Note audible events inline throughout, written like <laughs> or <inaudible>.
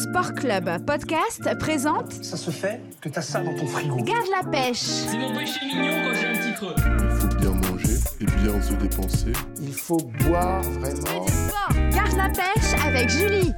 Sport Club Podcast présente Ça se fait que t'as ça dans ton frigo. Garde la pêche. C'est mon péché mignon quand j'ai un petit creux. Il faut bien manger et bien se dépenser. Il faut boire vraiment. Garde la pêche avec Julie.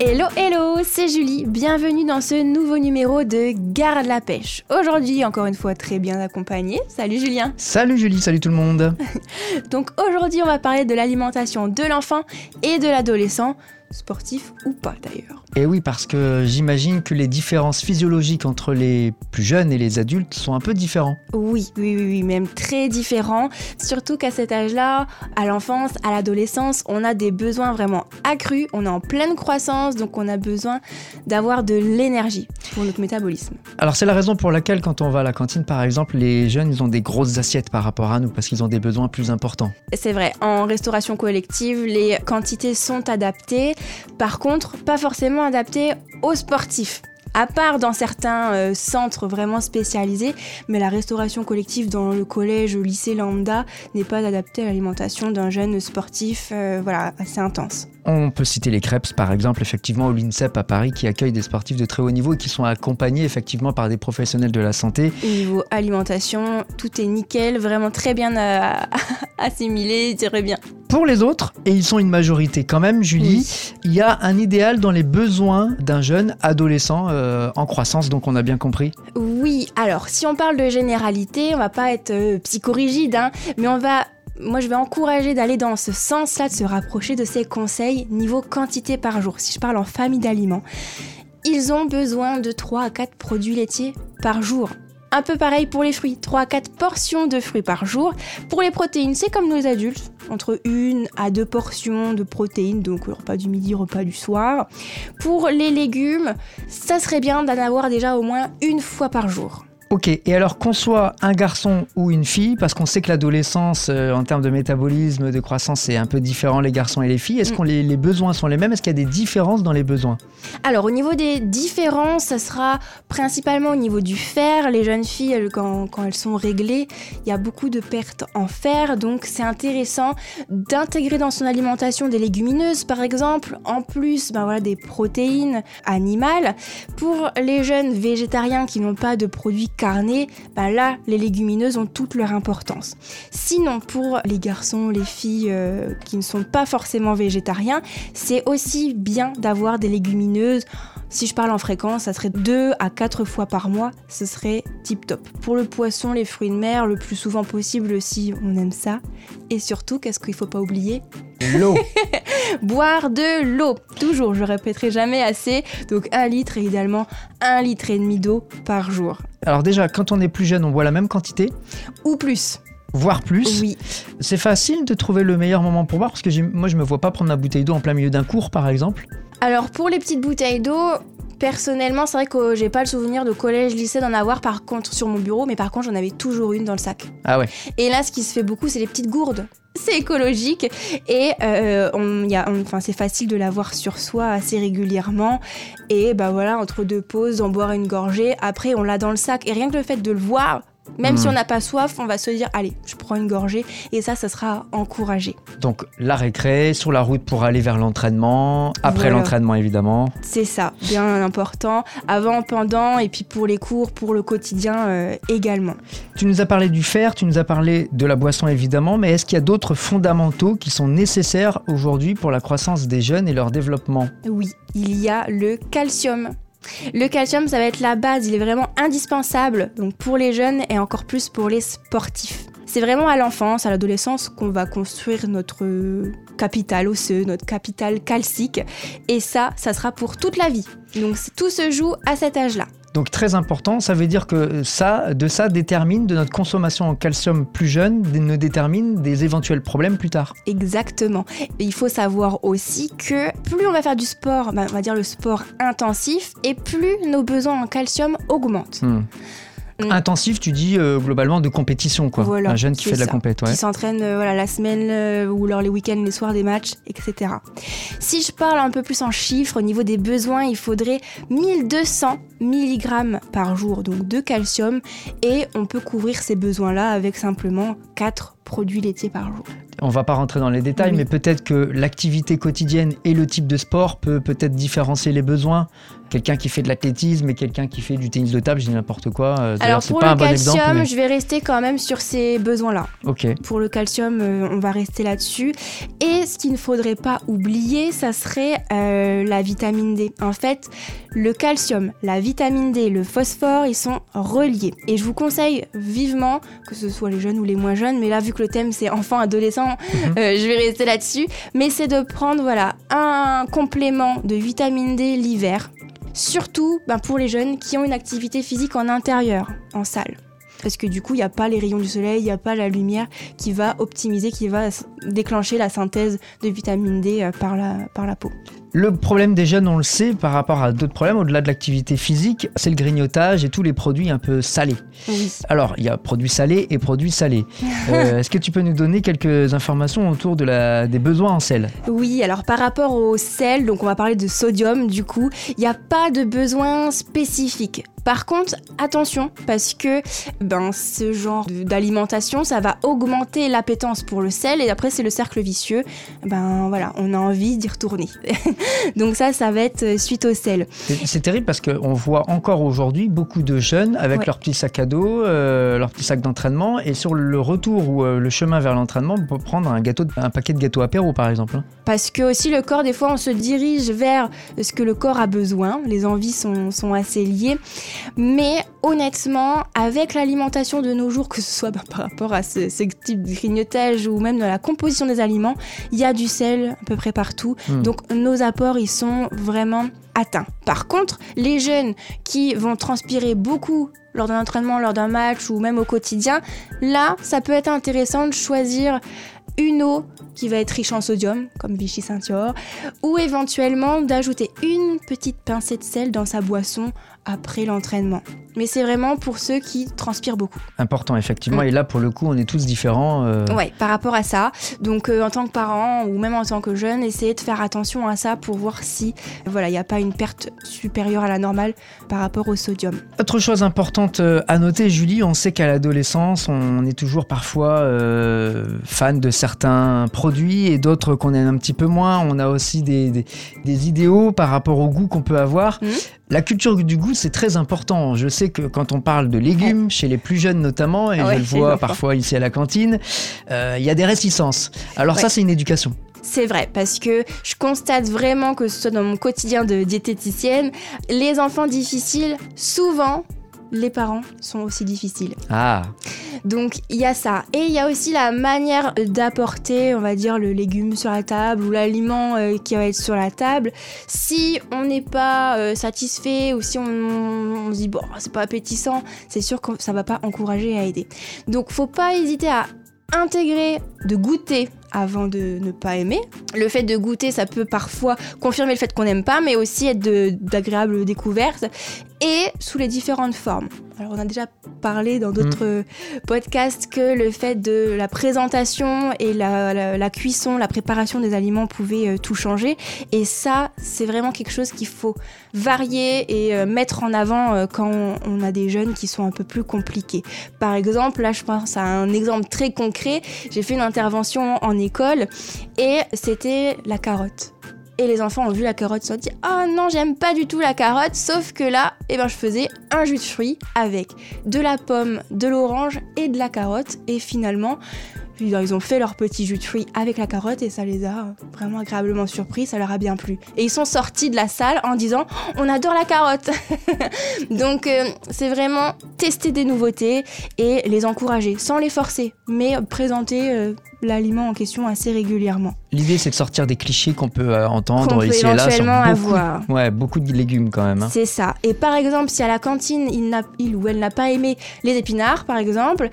Hello, hello, c'est Julie. Bienvenue dans ce nouveau numéro de Garde la pêche. Aujourd'hui, encore une fois, très bien accompagné. Salut Julien. Salut Julie, salut tout le monde. <laughs> Donc aujourd'hui, on va parler de l'alimentation de l'enfant et de l'adolescent, sportif ou pas d'ailleurs. Et oui, parce que j'imagine que les différences physiologiques entre les plus jeunes et les adultes sont un peu différents. Oui, oui, oui, oui, même très différents. Surtout qu'à cet âge-là, à l'enfance, à l'adolescence, on a des besoins vraiment accrus. On est en pleine croissance, donc on a besoin d'avoir de l'énergie pour notre métabolisme. Alors c'est la raison pour laquelle quand on va à la cantine, par exemple, les jeunes, ils ont des grosses assiettes par rapport à nous, parce qu'ils ont des besoins plus importants. C'est vrai, en restauration collective, les quantités sont adaptées. Par contre, pas forcément adaptées aux sportifs. À part dans certains euh, centres vraiment spécialisés, mais la restauration collective dans le collège, lycée lambda n'est pas adaptée à l'alimentation d'un jeune sportif euh, voilà, assez intense. On peut citer les crêpes, par exemple, effectivement, au l'INSEP à Paris, qui accueille des sportifs de très haut niveau et qui sont accompagnés effectivement par des professionnels de la santé. Au niveau alimentation, tout est nickel, vraiment très bien euh, <laughs> assimilé, je dirais bien. Pour les autres, et ils sont une majorité quand même, Julie, il y a un idéal dans les besoins d'un jeune adolescent euh, en croissance, donc on a bien compris. Oui, alors si on parle de généralité, on va pas être euh, psychorigide, hein, mais on va moi, je vais encourager d'aller dans ce sens-là, de se rapprocher de ces conseils niveau quantité par jour. Si je parle en famille d'aliments, ils ont besoin de 3 à 4 produits laitiers par jour. Un peu pareil pour les fruits, 3 à 4 portions de fruits par jour. Pour les protéines, c'est comme nos adultes, entre 1 à 2 portions de protéines, donc repas du midi, repas du soir. Pour les légumes, ça serait bien d'en avoir déjà au moins une fois par jour. Ok, et alors qu'on soit un garçon ou une fille, parce qu'on sait que l'adolescence, euh, en termes de métabolisme, de croissance, c'est un peu différent les garçons et les filles, est-ce Mm. que les, les besoins sont les mêmes? Est-ce qu'il y a des différences dans les besoins? Alors au niveau des différences, ça sera principalement au niveau du fer. Les jeunes filles, elles, quand, quand elles sont réglées, il y a beaucoup de pertes en fer, donc c'est intéressant d'intégrer dans son alimentation des légumineuses par exemple, en plus ben voilà, des protéines animales. Pour les jeunes végétariens qui n'ont pas de produits carnés, ben là les légumineuses ont toute leur importance. Sinon pour les garçons, les filles euh, qui ne sont pas forcément végétariens, c'est aussi bien d'avoir des légumineuses. Si je parle en fréquence, ça serait 2 à 4 fois par mois, ce serait tip top. Pour le poisson, les fruits de mer, le plus souvent possible si on aime ça. Et surtout, qu'est-ce qu'il faut pas oublier L'eau <laughs> Boire de l'eau. Toujours, je répéterai jamais assez. Donc 1 litre et idéalement 1 litre et demi d'eau par jour. Alors déjà, quand on est plus jeune, on boit la même quantité, Ou plus. voire plus. Oui. C'est facile de trouver le meilleur moment pour boire, parce que moi je me vois pas prendre ma bouteille d'eau en plein milieu d'un cours, par exemple. Alors pour les petites bouteilles d'eau, personnellement, c'est vrai que j'ai pas le souvenir de collège, lycée d'en avoir par contre sur mon bureau, mais par contre j'en avais toujours une dans le sac. Ah ouais. Et là, ce qui se fait beaucoup, c'est les petites gourdes. <laughs> C'est écologique et euh, on, y a- enfin, c'est facile de l'avoir sur soi assez régulièrement. Et bah voilà, entre deux pauses, en boire une gorgée. Après, on l'a dans le sac. Et rien que le fait de le voir, même si on n'a pas soif, on va se dire allez, je prends une gorgée. Et ça, ça sera encouragé. Donc la récré, sur la route pour aller vers l'entraînement, après Voilà. l'entraînement évidemment. C'est ça, bien important. Avant, pendant, et puis pour les cours, pour le quotidien euh, également. Tu nous as parlé du fer, tu nous as parlé de la boisson évidemment, mais est-ce qu'il y a d'autres fondamentaux qui sont nécessaires aujourd'hui pour la croissance des jeunes et leur développement? Oui, il y a le calcium. Le calcium, ça va être la base, il est vraiment indispensable donc pour les jeunes et encore plus pour les sportifs. C'est vraiment à l'enfance, à l'adolescence qu'on va construire notre capital osseux, notre capital calcique et ça, ça sera pour toute la vie. Donc tout se joue à cet âge-là. Donc très important, ça veut dire que ça, de ça détermine de notre consommation en calcium plus jeune, ne détermine des éventuels problèmes plus tard. Exactement. Et il faut savoir aussi que plus on va faire du sport, bah, on va dire le sport intensif, et plus nos besoins en calcium augmentent. Hmm. Mm. Intensif, tu dis euh, globalement de compétition quoi. Voilà, Un jeune qui fait de la compète, ouais. qui s'entraînent euh, voilà, la semaine euh, ou lors les week-ends, les soirs des matchs, etc. Si je parle un peu plus en chiffres, au niveau des besoins, il faudrait 1200 mg par jour donc de calcium et on peut couvrir ces besoins-là avec simplement 4 produits laitiers par jour. On va pas rentrer dans les détails, Oui. mais peut-être que l'activité quotidienne et le type de sport peut peut-être différencier les besoins. Quelqu'un qui fait de l'athlétisme et quelqu'un qui fait du tennis de table, je dis n'importe quoi. euh, Alors pour pas le bon calcium, exemple. mais- je vais rester quand même sur ces besoins-là. Ok. Pour le calcium, euh, on va rester là-dessus. Et ce qu'il ne faudrait pas oublier, ça serait euh, la vitamine D. En fait, le calcium, la vitamine D, le phosphore, ils sont reliés. Et je vous conseille vivement, que ce soit les jeunes ou les moins jeunes, mais là, vu que le thème c'est adolescent, euh, je vais rester là-dessus. Mais c'est de prendre voilà un complément de vitamine D l'hiver. Surtout ben, pour les jeunes qui ont une activité physique en intérieur, en salle. Parce que du coup, il n'y a pas les rayons du soleil, il n'y a pas la lumière qui va optimiser, qui va déclencher la synthèse de vitamine D euh, par la, par la peau. Le problème des jeunes, on le sait, par rapport à d'autres problèmes, au-delà de l'activité physique, c'est le grignotage et tous les produits un peu salés. Oui. Alors, il y a produits salés et produits salés. <laughs> Euh, Est-ce que tu peux nous donner quelques informations autour de la, des besoins en sel? Oui, alors par rapport au sel, donc on va parler de sodium du coup, il n'y a pas de besoin spécifique. Par contre, attention, parce que ben, ce genre d'alimentation, ça va augmenter l'appétence pour le sel et après c'est le cercle vicieux. Ben voilà, on a envie d'y retourner. <laughs> <laughs> donc ça, ça va être euh, suite au sel. C'est terrible parce qu'on voit encore aujourd'hui beaucoup de jeunes avec Ouais. leur petit sac à dos, euh, leur petit sac d'entraînement, et sur le retour ou euh, le chemin vers l'entraînement, on peut prendre un, gâteau, de- un paquet de gâteaux apéro par exemple. hein. Parce que aussi le corps, des fois, on se dirige vers ce que le corps a besoin. Les envies sont, sont assez liées. Mais honnêtement, avec l'alimentation de nos jours, que ce soit bah, par rapport à ce, ce type de grignotage ou même dans la composition des aliments, il y a du sel à peu près partout. Hmm. Donc nos ils sont vraiment atteints. Par contre, les jeunes qui vont transpirer beaucoup lors d'un entraînement, lors d'un match ou même au quotidien, là, ça peut être intéressant de choisir une eau qui va être riche en sodium, comme Vichy Saint-Yor, ou éventuellement d'ajouter une petite pincée de sel dans sa boisson après l'entraînement. Mais c'est vraiment pour ceux qui transpirent beaucoup. Important effectivement, et là pour le coup on est tous différents. euh, Ouais, par rapport à ça. Donc euh, en tant que parent ou même en tant que jeune, essayez de faire attention à ça pour voir si voilà, il n'y a pas une perte supérieure à la normale par rapport au sodium. Autre chose importante euh, à noter, Julie, on sait qu'à l'adolescence, on est toujours parfois euh, fan de certains produits et d'autres qu'on aime un petit peu moins. On a aussi des, des- des idéaux par rapport au goût qu'on peut avoir. Mhm. La culture du goût, c'est très important. Je sais que quand on parle de légumes, chez les plus jeunes notamment, et Ouais, je le vois parfois ici à la cantine, euh, il y a des réticences. Alors ça, c'est une éducation. C'est vrai, parce que je constate vraiment que ce soit dans mon quotidien de diététicienne, les enfants difficiles, souvent, les parents sont aussi difficiles. Ah, Donc il y a ça. Et il y a aussi la manière d'apporter, on va dire, le légume sur la table ou l'aliment euh, qui va être sur la table. Si on n'est pas euh, satisfait ou si on, on se dit, bon, c'est pas appétissant, c'est sûr que ça va pas encourager à aider. Donc faut pas hésiter à intégrer, de goûter avant de ne pas aimer. Le fait de goûter, ça peut parfois confirmer le fait qu'on n'aime pas, mais aussi être d'agréables découvertes et sous les différentes formes. Alors on a déjà parlé dans d'autres euh, podcasts que le fait de la présentation et la, la- la cuisson, la préparation des aliments pouvait euh, tout changer. Et ça, c'est vraiment quelque chose qu'il faut varier et euh, mettre en avant euh, quand on, on a des jeunes qui sont un peu plus compliqués. Par exemple, là je pense à un exemple très concret. J'ai fait une intervention en école et c'était la carotte. Et les enfants ont vu la carotte, se sont dit Oh non, j'aime pas du tout la carotte. Sauf que là, eh ben, je faisais un jus de fruits avec de la pomme, de l'orange et de la carotte. Et finalement, puis, ils ont fait leur petit jus de fruits avec la carotte et ça les a vraiment agréablement surpris, ça leur a bien plu. Et ils sont sortis de la salle en disant On adore la carotte <laughs> Donc, euh, c'est vraiment tester des nouveautés et les encourager sans les forcer, mais présenter euh, l'aliment en question assez régulièrement. l'idée c'est de sortir des clichés qu'on peut euh, entendre Qu'on peut ici et là sur beaucoup, avoir. ouais, beaucoup de légumes quand même. hein. C'est ça. Et par exemple, si à la cantine, il, n'a- il ou elle n'a pas aimé les épinards, par exemple,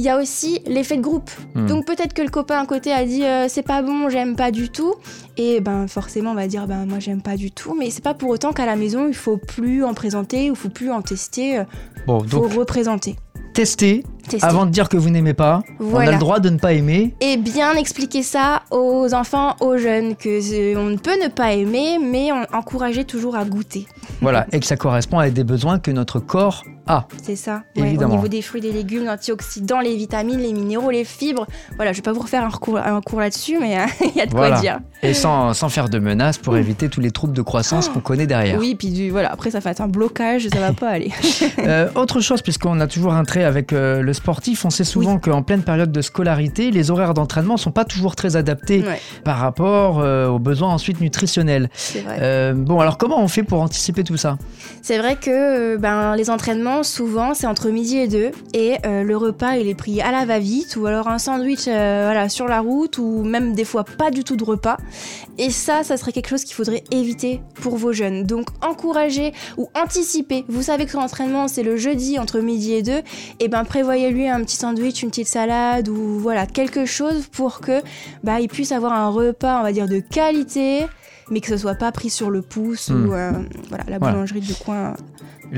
il y a aussi l'effet de groupe. Hmm. Donc peut-être que le copain à côté a dit euh, c'est pas bon, j'aime pas du tout. Et ben forcément, on va dire ben moi j'aime pas du tout. Mais c'est pas pour autant qu'à la maison, il faut plus en présenter ou il faut plus en tester. euh, Bon, Il faut donc représenter. tester, tester. Avant de dire que vous n'aimez pas, on a Voilà. le droit de ne pas aimer. Et bien expliquer ça aux enfants, aux jeunes, que on ne peut ne pas aimer, mais on encourager toujours à goûter. Voilà, et que ça correspond à des besoins que notre corps a. C'est ça. Ouais, au Évidemment. niveau des fruits, des légumes, l'antioxydant, les vitamines, les minéraux, les fibres. Voilà, je vais pas vous refaire un cours, un cours là-dessus, mais euh, <laughs> il y a de Voilà. quoi dire. Et sans, sans faire de menaces pour éviter tous les troubles de croissance qu'on connaît derrière. Oui, puis du, voilà, après ça fait un blocage, ça va <laughs> pas aller. Euh, autre chose, puisqu'on a toujours un trait avec euh, le sportif, on sait souvent qu'en pleine période de scolarité, les horaires d'entraînement sont pas toujours très adaptés Ouais, par rapport euh, aux besoins ensuite nutritionnels. vrai. Euh, bon, alors comment on fait pour anticiper tout ça? C'est vrai que euh, ben, les entraînements, souvent, c'est entre midi et deux. Et le repas, il est pris à la va-vite, ou alors un sandwich voilà, sur la route, ou même des fois pas du tout de repas. Et ça, ça serait quelque chose qu'il faudrait éviter pour vos jeunes. Donc, encourager ou anticiper. Vous savez que l'entraînement, c'est le jeudi entre midi et deux. Et ben, prévoyez-lui un petit sandwich, une petite salade, ou voilà, quelque chose pour que bah, il puisse avoir un repas, on va dire, de qualité. Mais que ce soit pas pris sur le pouce Hmm. ou euh, voilà, la Voilà. boulangerie du coin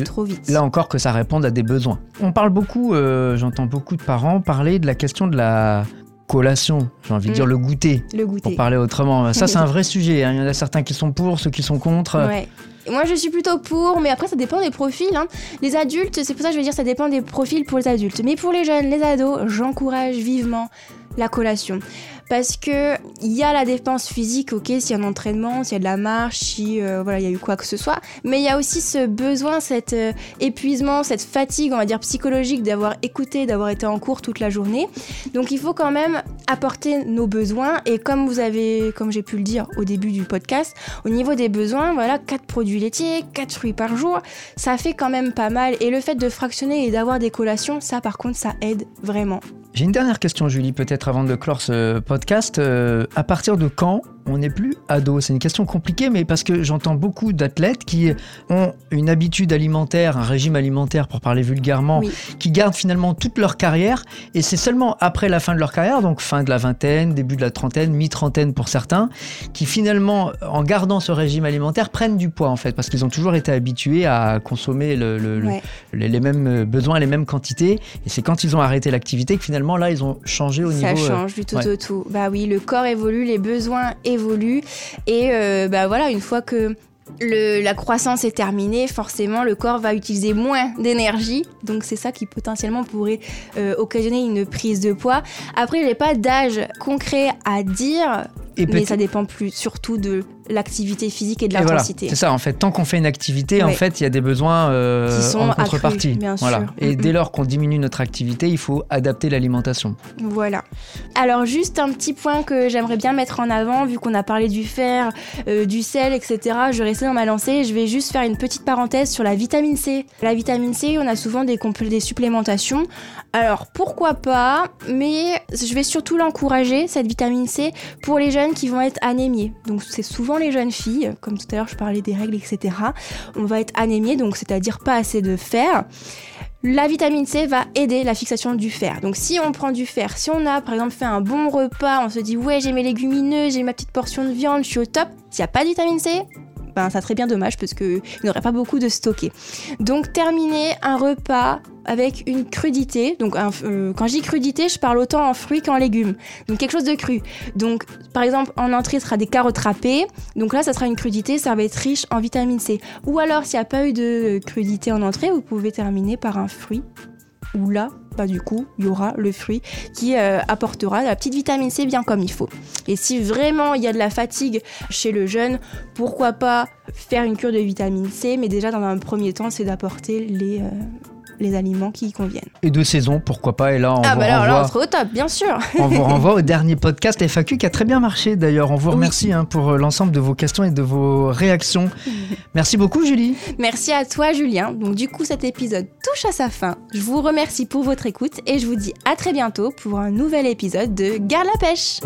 trop vite. Là encore que ça réponde à des besoins. On parle beaucoup, euh, j'entends beaucoup de parents parler de la question de la collation, j'ai envie de Mm. dire le goûter, le pour goûter. parler autrement. Ça c'est un <laughs> vrai sujet, hein. il y en a certains qui sont pour, ceux qui sont contre. Ouais. Moi, je suis plutôt pour, mais après, ça dépend des profils. hein. Les adultes, c'est pour ça que je vais dire ça dépend des profils pour les adultes. Mais pour les jeunes, les ados, j'encourage vivement la collation. Parce que il y a la dépense physique, ok, s'il y a un entraînement, s'il y a de la marche, si euh, voilà, il y a eu quoi que ce soit. Mais il y a aussi ce besoin, cet euh, épuisement, cette fatigue, on va dire psychologique, d'avoir écouté, d'avoir été en cours toute la journée. Donc il faut quand même apporter nos besoins. Et comme vous avez, comme j'ai pu le dire au début du podcast, au niveau des besoins, voilà, 4 produits laitiers, 4 fruits par jour, ça fait quand même pas mal. Et le fait de fractionner et d'avoir des collations, ça par contre, ça aide vraiment. J'ai une dernière question Julie, peut-être avant de clore ce podcast. Euh, à partir de quand on n'est plus ado C'est une question compliquée, mais parce que j'entends beaucoup d'athlètes qui ont une habitude alimentaire, un régime alimentaire pour parler vulgairement, Oui. qui gardent finalement toute leur carrière, et c'est seulement après la fin de leur carrière, donc fin de la vingtaine, début de la trentaine, mi-trentaine pour certains, qui finalement, en gardant ce régime alimentaire, prennent du poids en fait, parce qu'ils ont toujours été habitués à consommer le- le- le- Ouais. les, les mêmes besoins, les mêmes quantités, et c'est quand ils ont arrêté l'activité que finalement là ils ont changé au Ça niveau. euh, change du tout ouais. au tout. Bah oui, le corps évolue, les besoins évoluent. Et euh, bah voilà, une fois que le- la croissance est terminée, forcément, le corps va utiliser moins d'énergie. Donc c'est ça qui potentiellement pourrait euh, occasionner une prise de poids. Après, j'ai pas d'âge concret à dire, et mais ça dépend plus surtout de l'activité physique et de et voilà, l'intensité. c'est ça en fait. Tant qu'on fait une activité, en fait, il y a des besoins euh, Qui sont en accrus, contrepartie. bien voilà. sûr. Et dès lors qu'on diminue notre activité, il faut adapter l'alimentation. Voilà. Alors juste un petit point que j'aimerais bien mettre en avant, vu qu'on a parlé du fer, euh, du sel, etc. Je vais rester dans ma lancée. Je vais juste faire une petite parenthèse sur la vitamine C. La vitamine C, on a souvent des, des supplémentations. Alors pourquoi pas, mais je vais surtout l'encourager, cette vitamine C, pour les jeunes qui vont être anémiés. Donc c'est souvent les jeunes filles, comme tout à l'heure je parlais des règles, etc. On va être anémiés, donc c'est-à-dire pas assez de fer. La vitamine C va aider la fixation du fer. Donc si on prend du fer, si on a par exemple fait un bon repas, on se dit ouais j'ai mes légumineuses, j'ai ma petite portion de viande, je suis au top. S'il n'y a pas de vitamine C, ben ça serait bien dommage parce qu'il n'y aurait pas beaucoup de stocké. Donc terminer un repas avec une crudité. Donc euh, quand je dis crudité, je parle autant en fruits qu'en légumes. Donc quelque chose de cru. Donc par exemple en entrée ce sera des carottes râpées. Donc là ça sera une crudité, ça va être riche en vitamine C. Ou alors s'il n'y a pas eu de crudité en entrée, vous pouvez terminer par un fruit. Où là, bah du coup, il y aura le fruit qui euh, apportera la petite vitamine C bien comme il faut. Et si vraiment il y a de la fatigue chez le jeune, pourquoi pas faire une cure de vitamine C, mais déjà dans un premier temps, c'est d'apporter les, euh, les aliments qui y conviennent. Et de saison, pourquoi pas Et là, on ah vous bah alors là, on sera au top, bien sûr. On vous <laughs> renvoie au dernier podcast FAQ qui a très bien marché d'ailleurs. On vous Oui. remercie hein, pour euh, l'ensemble de vos questions et de vos réactions. <laughs> Merci beaucoup Julie. Merci à toi Julien. Donc du coup cet épisode touche à sa fin. Je vous remercie pour votre écoute et je vous dis à très bientôt pour un nouvel épisode de Garde la pêche.